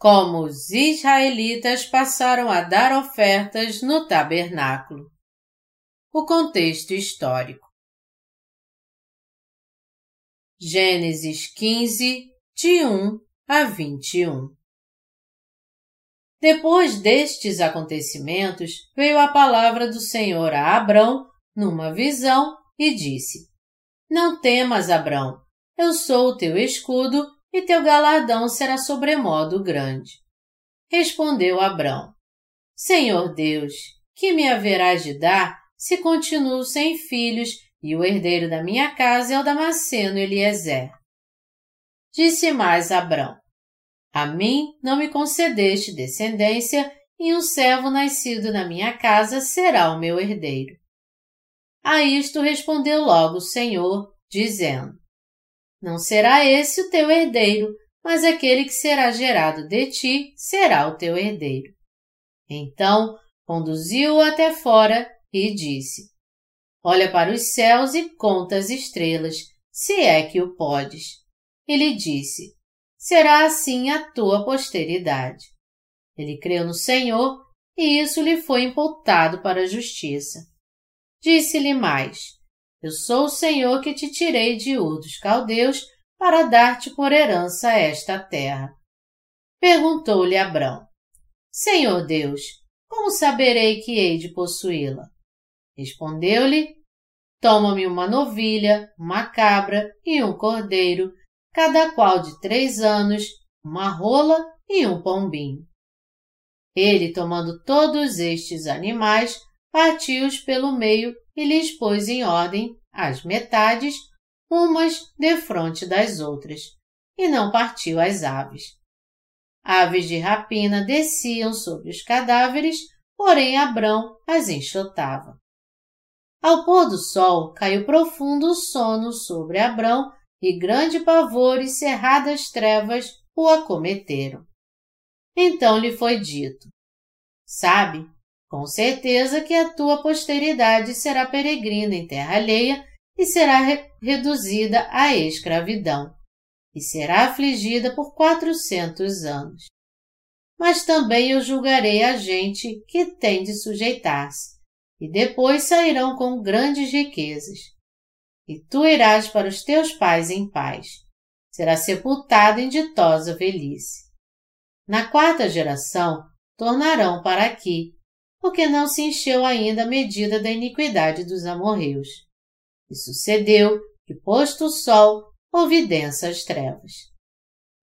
como os israelitas passaram a dar ofertas no tabernáculo. O contexto histórico. Gênesis 15, de 1 a 21. Depois destes acontecimentos, veio a palavra do Senhor a Abrão, numa visão, e disse: Não temas, Abrão, eu sou o teu escudo e teu galardão será sobremodo grande. Respondeu Abrão: Senhor Deus, que me haverás de dar se continuo sem filhos e o herdeiro da minha casa é o Damasceno Eliezer? Disse mais Abrão: A mim não me concedeste descendência e um servo nascido na minha casa será o meu herdeiro. A isto respondeu logo o Senhor, dizendo: não será esse o teu herdeiro, mas aquele que será gerado de ti será o teu herdeiro. Então conduziu-o até fora e disse: Olha para os céus e conta as estrelas, se é que o podes. Ele disse: Será assim a tua posteridade. Ele creu no Senhor e isso lhe foi imputado para a justiça. Disse-lhe mais: eu sou o Senhor que te tirei de Ur dos Caldeus para dar-te por herança esta terra. Perguntou-lhe Abrão: Senhor Deus, como saberei que hei de possuí-la? Respondeu-lhe: Toma-me uma novilha, uma cabra e um cordeiro, cada qual de três anos, uma rola e um pombinho. Ele, tomando todos estes animais, partiu-os pelo meio e lhes pôs em ordem as metades, umas defronte das outras, e não partiu as aves. Aves de rapina desciam sobre os cadáveres, porém Abrão as enxotava. Ao pôr do sol caiu profundo sono sobre Abrão e grande pavor e cerradas trevas o acometeram. Então lhe foi dito: Sabe, com certeza que a tua posteridade será peregrina em terra alheia e será re reduzida à escravidão, e será afligida por quatrocentos anos. Mas também eu julgarei a gente que tem de sujeitar-se, e depois sairão com grandes riquezas. E tu irás para os teus pais em paz. Será sepultado em ditosa velhice. Na quarta geração, tornarão para aqui, porque não se encheu ainda a medida da iniquidade dos amorreus. E sucedeu que, posto o sol, houve densas trevas.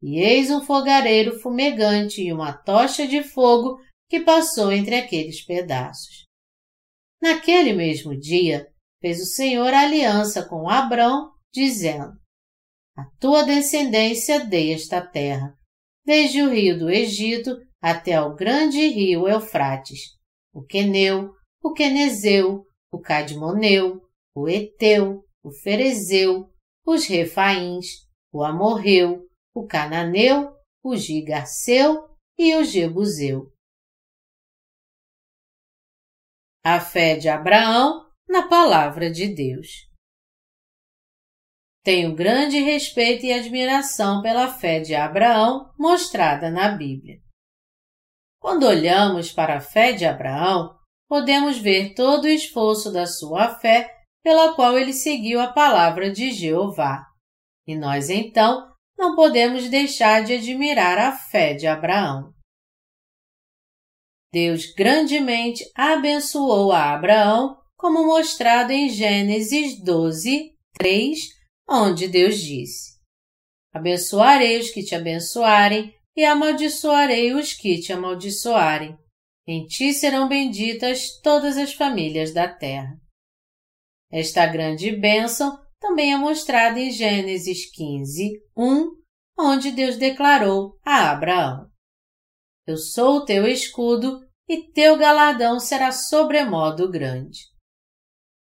E eis um fogareiro fumegante e uma tocha de fogo que passou entre aqueles pedaços. Naquele mesmo dia, fez o Senhor aliança com Abrão, dizendo: A tua descendência dei esta terra, desde o rio do Egito até ao grande rio Eufrates, o Queneu, o Quenezeu, o Cadmoneu, o Eteu, o Ferezeu, os Refaíns, o Amorreu, o Cananeu, o Gigarceu e o Jebuseu. A fé de Abraão na palavra de Deus. Tenho grande respeito e admiração pela fé de Abraão mostrada na Bíblia. Quando olhamos para a fé de Abraão, podemos ver todo o esforço da sua fé pela qual ele seguiu a palavra de Jeová. E nós então não podemos deixar de admirar a fé de Abraão. Deus grandemente abençoou a Abraão, como mostrado em Gênesis 12, 3, onde Deus disse: Abençoarei os que te abençoarem e amaldiçoarei os que te amaldiçoarem. Em ti serão benditas todas as famílias da terra. Esta grande bênção também é mostrada em Gênesis 15, 1, onde Deus declarou a Abraão: Eu sou o teu escudo e teu galardão será sobremodo grande.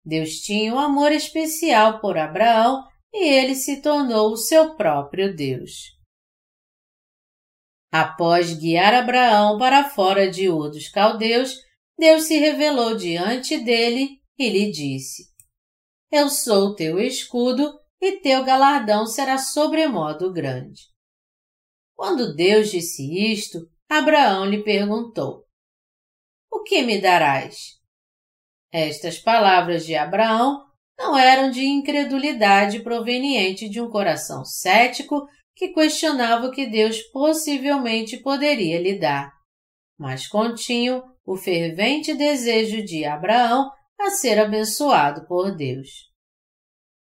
Deus tinha um amor especial por Abraão e ele se tornou o seu próprio Deus. Após guiar Abraão para fora de Ur dos Caldeus, Deus se revelou diante dele e lhe disse: Eu sou teu escudo e teu galardão será sobremodo grande. Quando Deus disse isto, Abraão lhe perguntou: O que me darás? Estas palavras de Abraão não eram de incredulidade proveniente de um coração cético que questionava o que Deus possivelmente poderia lhe dar, mas continham o fervente desejo de Abraão a ser abençoado por Deus.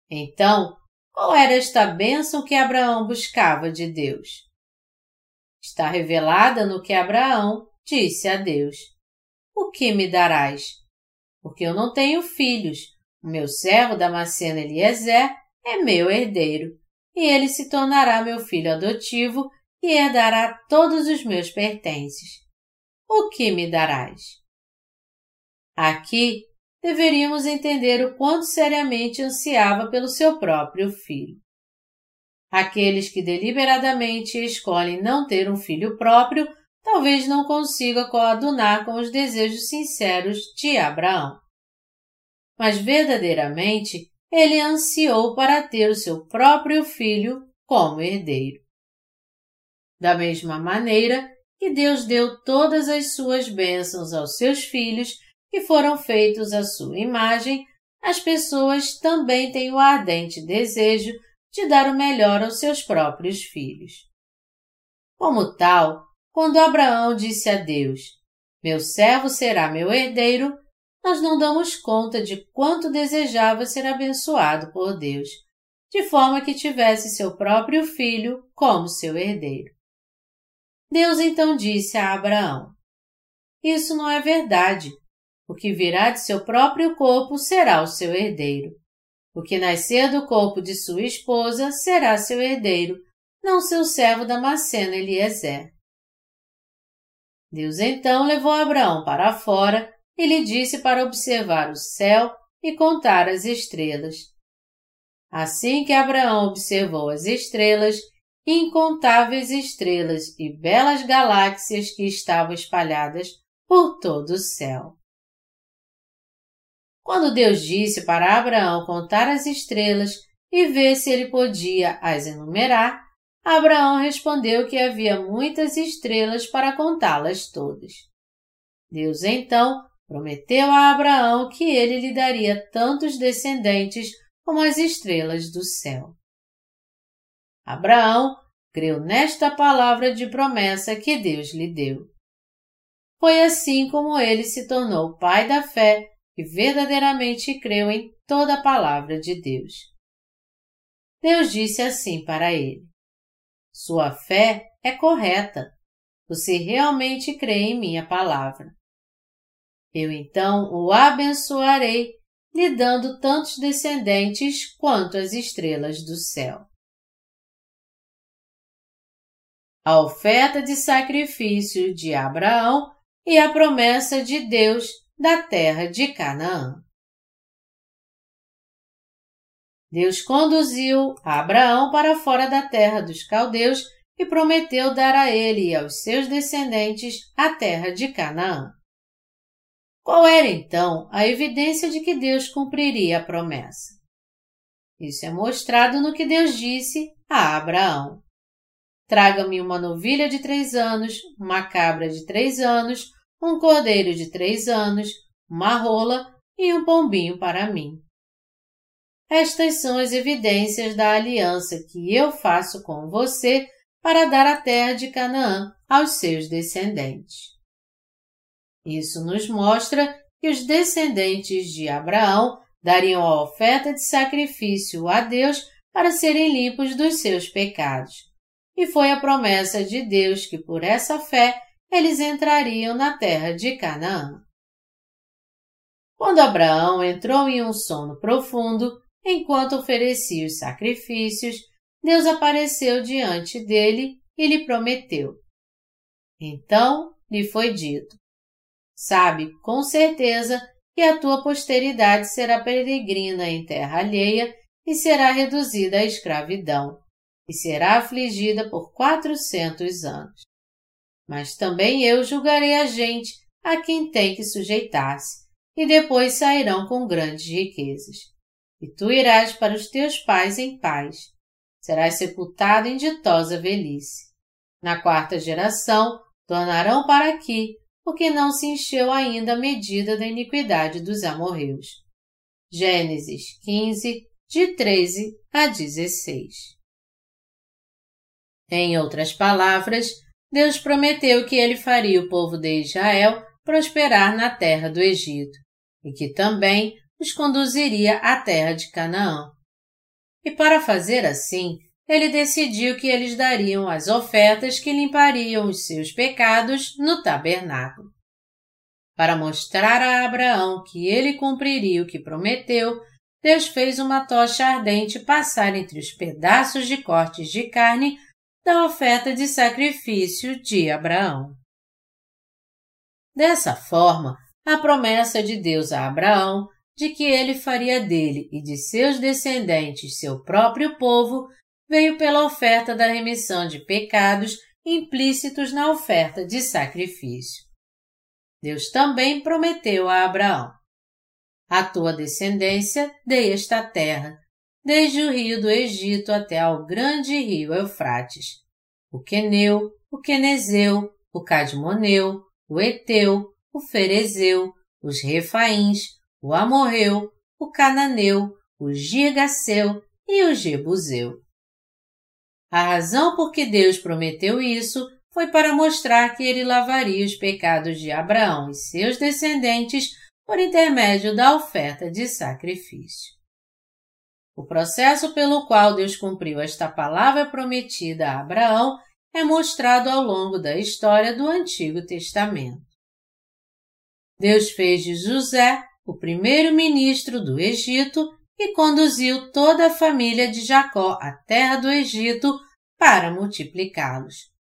Então, qual era esta bênção que Abraão buscava de Deus? Está revelada no que Abraão disse a Deus: O que me darás? Porque eu não tenho filhos. O meu servo Damasceno Eliezer é meu herdeiro e ele se tornará meu filho adotivo e herdará todos os meus pertences. O que me darás? Aqui deveríamos entender o quanto seriamente ansiava pelo seu próprio filho. Aqueles que deliberadamente escolhem não ter um filho próprio talvez não consigam coadunar com os desejos sinceros de Abraão. Mas verdadeiramente ele ansiou para ter o seu próprio filho como herdeiro. Da mesma maneira que Deus deu todas as suas bênçãos aos seus filhos, que foram feitos à sua imagem, as pessoas também têm o ardente desejo de dar o melhor aos seus próprios filhos. Como tal, quando Abraão disse a Deus: Meu servo será meu herdeiro, nós não damos conta de quanto desejava ser abençoado por Deus, de forma que tivesse seu próprio filho como seu herdeiro. Deus então disse a Abraão: Isso não é verdade. O que virá de seu próprio corpo será o seu herdeiro. O que nascer do corpo de sua esposa será seu herdeiro, não seu servo Damasceno Eliezer. Deus então levou Abraão para fora e lhe disse para observar o céu e contar as estrelas. Assim que Abraão observou as estrelas, incontáveis estrelas e belas galáxias que estavam espalhadas por todo o céu. Quando Deus disse para Abraão contar as estrelas e ver se ele podia as enumerar, Abraão respondeu que havia muitas estrelas para contá-las todas. Deus então prometeu a Abraão que ele lhe daria tantos descendentes como as estrelas do céu. Abraão creu nesta palavra de promessa que Deus lhe deu. Foi assim como ele se tornou pai da fé e verdadeiramente creu em toda a palavra de Deus. Deus disse assim para ele: Sua fé é correta. Você realmente crê em minha palavra. Eu então o abençoarei, lhe dando tantos descendentes quanto as estrelas do céu. A oferta de sacrifício de Abraão e a promessa de Deus da terra de Canaã. Deus conduziu Abraão para fora da terra dos caldeus e prometeu dar a ele e aos seus descendentes a terra de Canaã. Qual era então a evidência de que Deus cumpriria a promessa? Isso é mostrado no que Deus disse a Abraão: Traga-me uma novilha de três anos, uma cabra de três anos, um cordeiro de três anos, uma rola e um pombinho para mim. Estas são as evidências da aliança que eu faço com você para dar a terra de Canaã aos seus descendentes. Isso nos mostra que os descendentes de Abraão dariam a oferta de sacrifício a Deus para serem limpos dos seus pecados. E foi a promessa de Deus que por essa fé eles entrariam na terra de Canaã. Quando Abraão entrou em um sono profundo, enquanto oferecia os sacrifícios, Deus apareceu diante dele e lhe prometeu. Então lhe foi dito: Sabe com certeza que a tua posteridade será peregrina em terra alheia e será reduzida à escravidão, e será afligida por quatrocentos anos. Mas também eu julgarei a gente a quem tem que sujeitar-se, e depois sairão com grandes riquezas. E tu irás para os teus pais em paz. Serás sepultado em ditosa velhice. Na quarta geração, tornarão para aqui, porque não se encheu ainda a medida da iniquidade dos amorreus. Gênesis 15, de 13 a 16. Em outras palavras, Deus prometeu que ele faria o povo de Israel prosperar na terra do Egito e que também os conduziria à terra de Canaã. E para fazer assim, ele decidiu que eles dariam as ofertas que limpariam os seus pecados no tabernáculo. Para mostrar a Abraão que ele cumpriria o que prometeu, Deus fez uma tocha ardente passar entre os pedaços de cortes de carne da oferta de sacrifício de Abraão. Dessa forma, a promessa de Deus a Abraão de que ele faria dele e de seus descendentes seu próprio povo veio pela oferta da remissão de pecados implícitos na oferta de sacrifício. Deus também prometeu a Abraão: A tua descendência dei esta terra, desde o rio do Egito até ao grande rio Eufrates, o Queneu, o Quenezeu, o Cadmoneu, o Eteu, o Ferezeu, os Refaíns, o Amorreu, o Cananeu, o Girgaceu e o Jebuseu. A razão por que Deus prometeu isso foi para mostrar que ele lavaria os pecados de Abraão e seus descendentes por intermédio da oferta de sacrifício. O processo pelo qual Deus cumpriu esta palavra prometida a Abraão é mostrado ao longo da história do Antigo Testamento. Deus fez de José o primeiro-ministro do Egito e conduziu toda a família de Jacó à terra do Egito para multiplicá-los.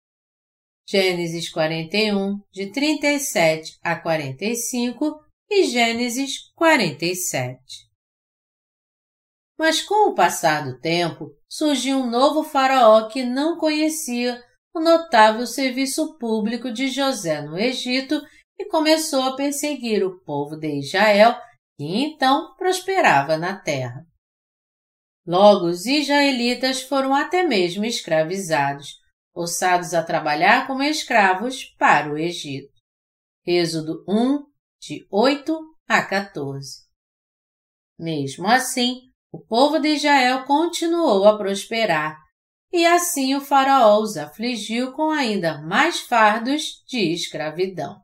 Gênesis 41, de 37 a 45 e Gênesis 47. Mas com o passar do tempo, surgiu um novo faraó que não conhecia o notável serviço público de José no Egito e começou a perseguir o povo de Israel, que então prosperava na terra. Logo, os israelitas foram até mesmo escravizados, forçados a trabalhar como escravos para o Egito. Êxodo 1, de 8 a 14. Mesmo assim, o povo de Israel continuou a prosperar, e assim o Faraó os afligiu com ainda mais fardos de escravidão.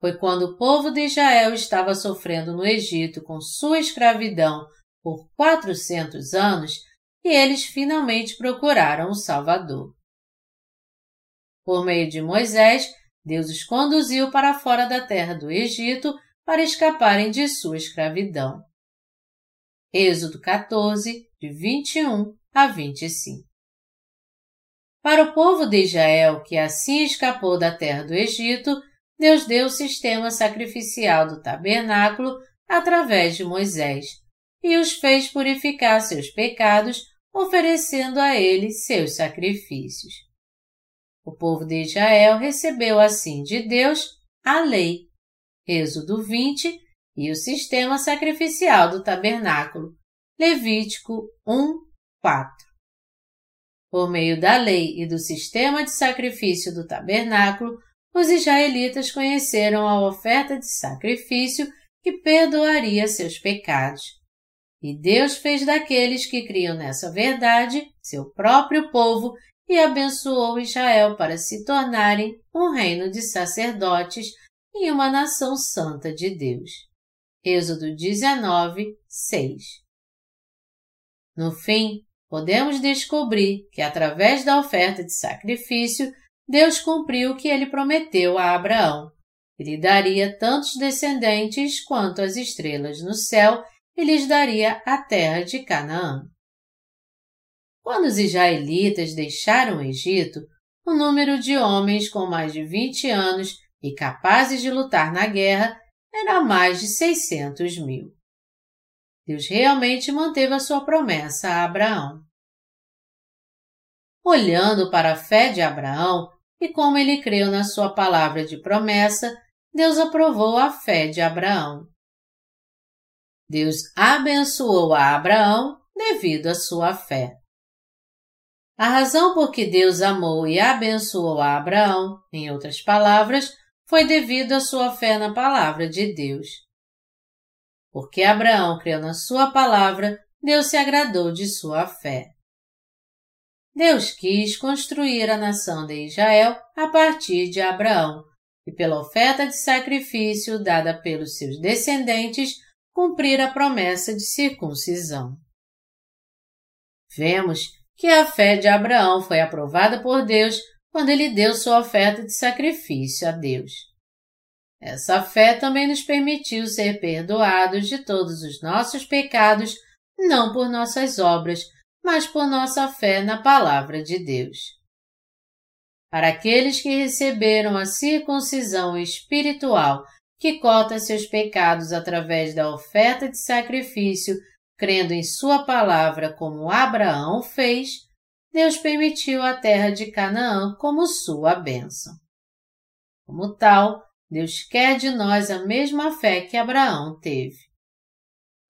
Foi quando o povo de Israel estava sofrendo no Egito com sua escravidão por 400 anos e eles finalmente procuraram o Salvador. Por meio de Moisés, Deus os conduziu para fora da terra do Egito para escaparem de sua escravidão. Êxodo 14, de 21 a 25. Para o povo de Israel que assim escapou da terra do Egito, Deus deu o sistema sacrificial do tabernáculo através de Moisés e os fez purificar seus pecados, oferecendo a ele seus sacrifícios. O povo de Israel recebeu assim de Deus a lei, Êxodo 20, e o sistema sacrificial do tabernáculo, Levítico 1, 4. Por meio da lei e do sistema de sacrifício do tabernáculo, os israelitas conheceram a oferta de sacrifício que perdoaria seus pecados. E Deus fez daqueles que criam nessa verdade seu próprio povo e abençoou Israel para se tornarem um reino de sacerdotes e uma nação santa de Deus. Êxodo 19, 6 No fim, podemos descobrir que através da oferta de sacrifício Deus cumpriu o que ele prometeu a Abraão. Ele daria tantos descendentes quanto as estrelas no céu e lhes daria a terra de Canaã. Quando os israelitas deixaram o Egito, o número de homens com mais de 20 anos e capazes de lutar na guerra era mais de 600 mil. Deus realmente manteve a sua promessa a Abraão. Olhando para a fé de Abraão, e como ele creu na sua palavra de promessa, Deus aprovou a fé de Abraão. Deus abençoou a Abraão devido à sua fé. A razão por que Deus amou e abençoou a Abraão, em outras palavras, foi devido à sua fé na palavra de Deus. Porque Abraão creu na sua palavra, Deus se agradou de sua fé. Deus quis construir a nação de Israel a partir de Abraão, e pela oferta de sacrifício dada pelos seus descendentes, cumprir a promessa de circuncisão. Vemos que a fé de Abraão foi aprovada por Deus quando ele deu sua oferta de sacrifício a Deus. Essa fé também nos permitiu ser perdoados de todos os nossos pecados, não por nossas obras, mas por nossa fé na palavra de Deus. Para aqueles que receberam a circuncisão espiritual que cota seus pecados através da oferta de sacrifício crendo em Sua palavra como Abraão fez, Deus permitiu a terra de Canaã como sua bênção. Como tal, Deus quer de nós a mesma fé que Abraão teve.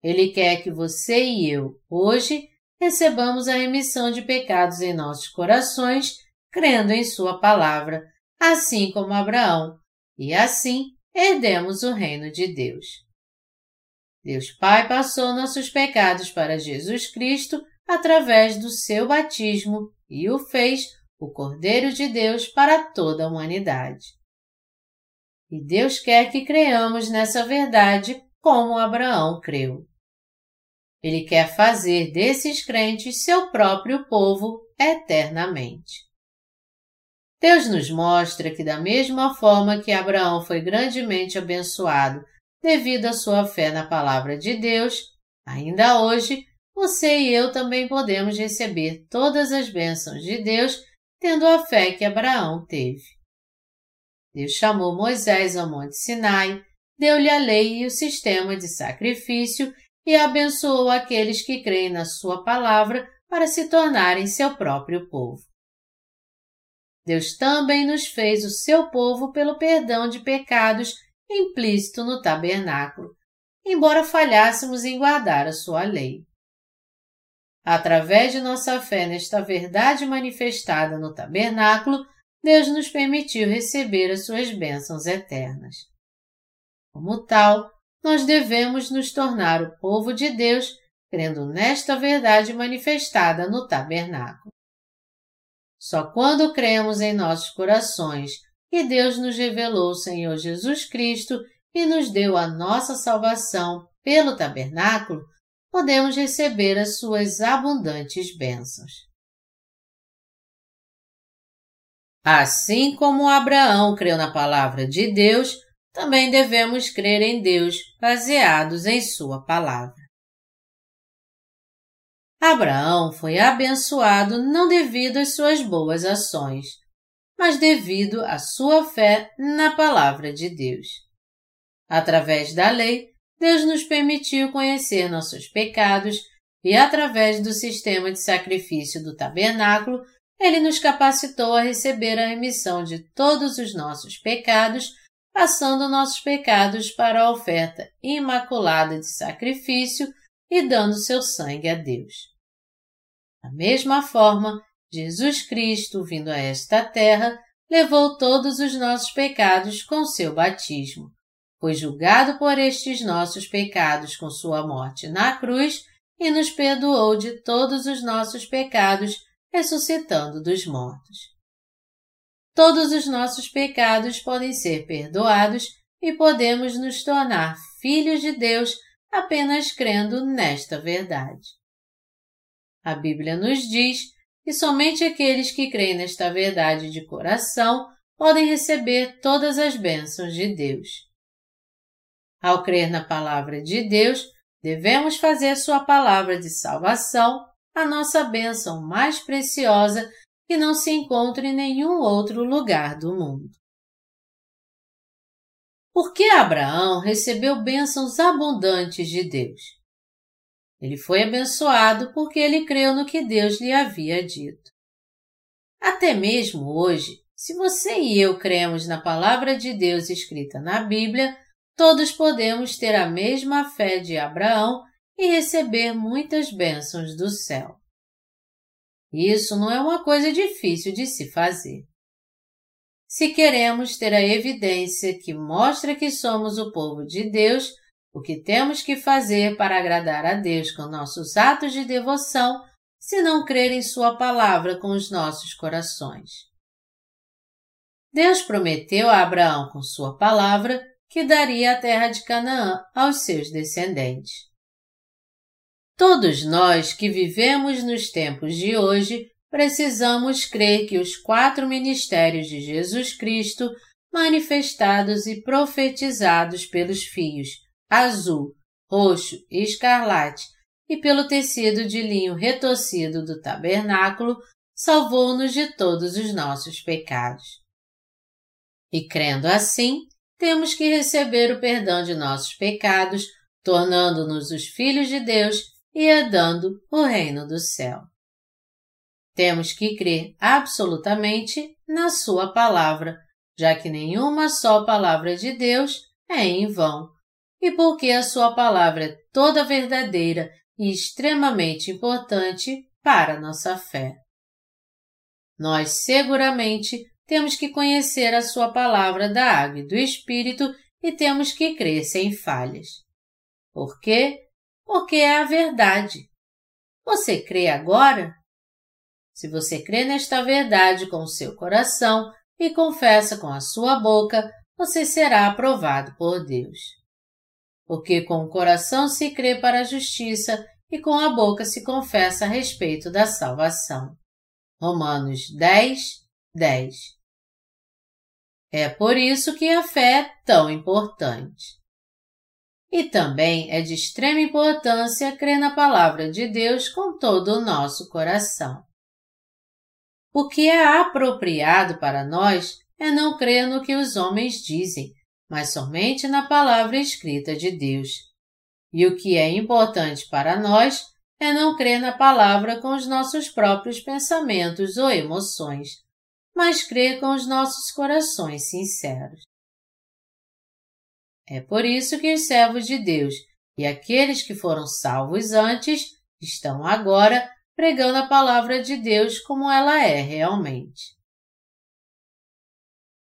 Ele quer que você e eu, hoje, recebamos a remissão de pecados em nossos corações, crendo em Sua palavra, assim como Abraão, e assim herdemos o reino de Deus. Deus Pai passou nossos pecados para Jesus Cristo através do seu batismo e o fez o Cordeiro de Deus para toda a humanidade. E Deus quer que creamos nessa verdade como Abraão creu. Ele quer fazer desses crentes seu próprio povo eternamente. Deus nos mostra que, da mesma forma que Abraão foi grandemente abençoado devido à sua fé na palavra de Deus, ainda hoje você e eu também podemos receber todas as bênçãos de Deus tendo a fé que Abraão teve. Deus chamou Moisés ao Monte Sinai, deu-lhe a lei e o sistema de sacrifício e abençoou aqueles que creem na sua palavra para se tornarem seu próprio povo. Deus também nos fez o seu povo pelo perdão de pecados implícito no tabernáculo, embora falhássemos em guardar a sua lei. Através de nossa fé nesta verdade manifestada no tabernáculo, Deus nos permitiu receber as suas bênçãos eternas. Como tal, nós devemos nos tornar o povo de Deus, crendo nesta verdade manifestada no tabernáculo. Só quando cremos em nossos corações que Deus nos revelou o Senhor Jesus Cristo e nos deu a nossa salvação pelo tabernáculo, podemos receber as suas abundantes bênçãos. Assim como Abraão creu na palavra de Deus, também devemos crer em Deus baseados em Sua palavra. Abraão foi abençoado não devido às suas boas ações, mas devido à sua fé na palavra de Deus. Através da lei, Deus nos permitiu conhecer nossos pecados e, através do sistema de sacrifício do tabernáculo, ele nos capacitou a receber a remissão de todos os nossos pecados, passando nossos pecados para a oferta imaculada de sacrifício e dando seu sangue a Deus. Da mesma forma, Jesus Cristo, vindo a esta terra, levou todos os nossos pecados com seu batismo. Foi julgado por estes nossos pecados com sua morte na cruz e nos perdoou de todos os nossos pecados, ressuscitando dos mortos. Todos os nossos pecados podem ser perdoados e podemos nos tornar filhos de Deus apenas crendo nesta verdade. A Bíblia nos diz e somente aqueles que creem nesta verdade de coração podem receber todas as bênçãos de Deus. Ao crer na palavra de Deus, devemos fazer Sua palavra de salvação a nossa bênção mais preciosa que não se encontra em nenhum outro lugar do mundo. Por que Abraão recebeu bênçãos abundantes de Deus? Ele foi abençoado porque ele creu no que Deus lhe havia dito. Até mesmo hoje, se você e eu cremos na palavra de Deus escrita na Bíblia, todos podemos ter a mesma fé de Abraão e receber muitas bênçãos do céu. Isso não é uma coisa difícil de se fazer. Se queremos ter a evidência que mostra que somos o povo de Deus, o que temos que fazer para agradar a Deus com nossos atos de devoção, se não crer em Sua palavra com os nossos corações? Deus prometeu a Abraão com Sua palavra que daria a terra de Canaã aos seus descendentes. Todos nós que vivemos nos tempos de hoje precisamos crer que os quatro ministérios de Jesus Cristo, manifestados e profetizados pelos fios azul, roxo e escarlate e pelo tecido de linho retorcido do tabernáculo, salvou-nos de todos os nossos pecados. E crendo assim, temos que receber o perdão de nossos pecados, tornando-nos os filhos de Deus e herdando o reino do céu. Temos que crer absolutamente na Sua palavra, já que nenhuma só palavra de Deus é em vão, e porque a Sua palavra é toda verdadeira e extremamente importante para nossa fé. Nós seguramente temos que conhecer a Sua palavra da água e do Espírito e temos que crer sem falhas. Por quê? Porque é a verdade. Você crê agora? Se você crê nesta verdade com o seu coração e confessa com a sua boca, você será aprovado por Deus. Porque com o coração se crê para a justiça e com a boca se confessa a respeito da salvação. Romanos 10, 10 é por isso que a fé é tão importante. E também é de extrema importância crer na palavra de Deus com todo o nosso coração. O que é apropriado para nós é não crer no que os homens dizem, mas somente na palavra escrita de Deus. E o que é importante para nós é não crer na palavra com os nossos próprios pensamentos ou emoções, mas crer com os nossos corações sinceros. É por isso que os servos de Deus e aqueles que foram salvos antes estão agora pregando a palavra de Deus como ela é realmente.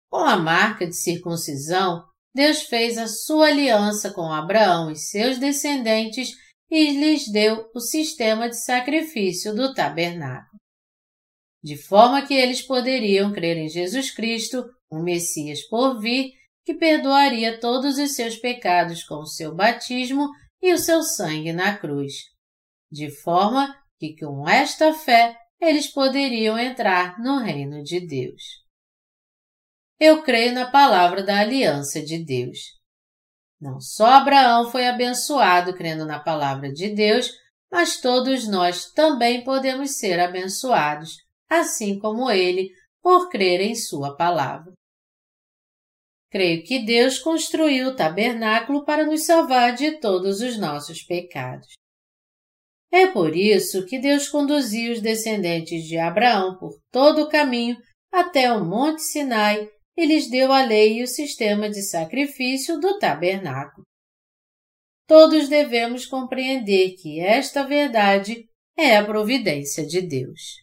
Com a marca de circuncisão, Deus fez a sua aliança com Abraão e seus descendentes e lhes deu o sistema de sacrifício do tabernáculo de forma que eles poderiam crer em Jesus Cristo, o Messias por vir, que perdoaria todos os seus pecados com o seu batismo e o seu sangue na cruz, de forma que com esta fé eles poderiam entrar no reino de Deus. Eu creio na palavra da aliança de Deus. Não só Abraão foi abençoado crendo na palavra de Deus, mas todos nós também podemos ser abençoados assim como ele, por crer em Sua palavra. Creio que Deus construiu o tabernáculo para nos salvar de todos os nossos pecados. É por isso que Deus conduziu os descendentes de Abraão por todo o caminho até o Monte Sinai e lhes deu a lei e o sistema de sacrifício do tabernáculo. Todos devemos compreender que esta verdade é a providência de Deus.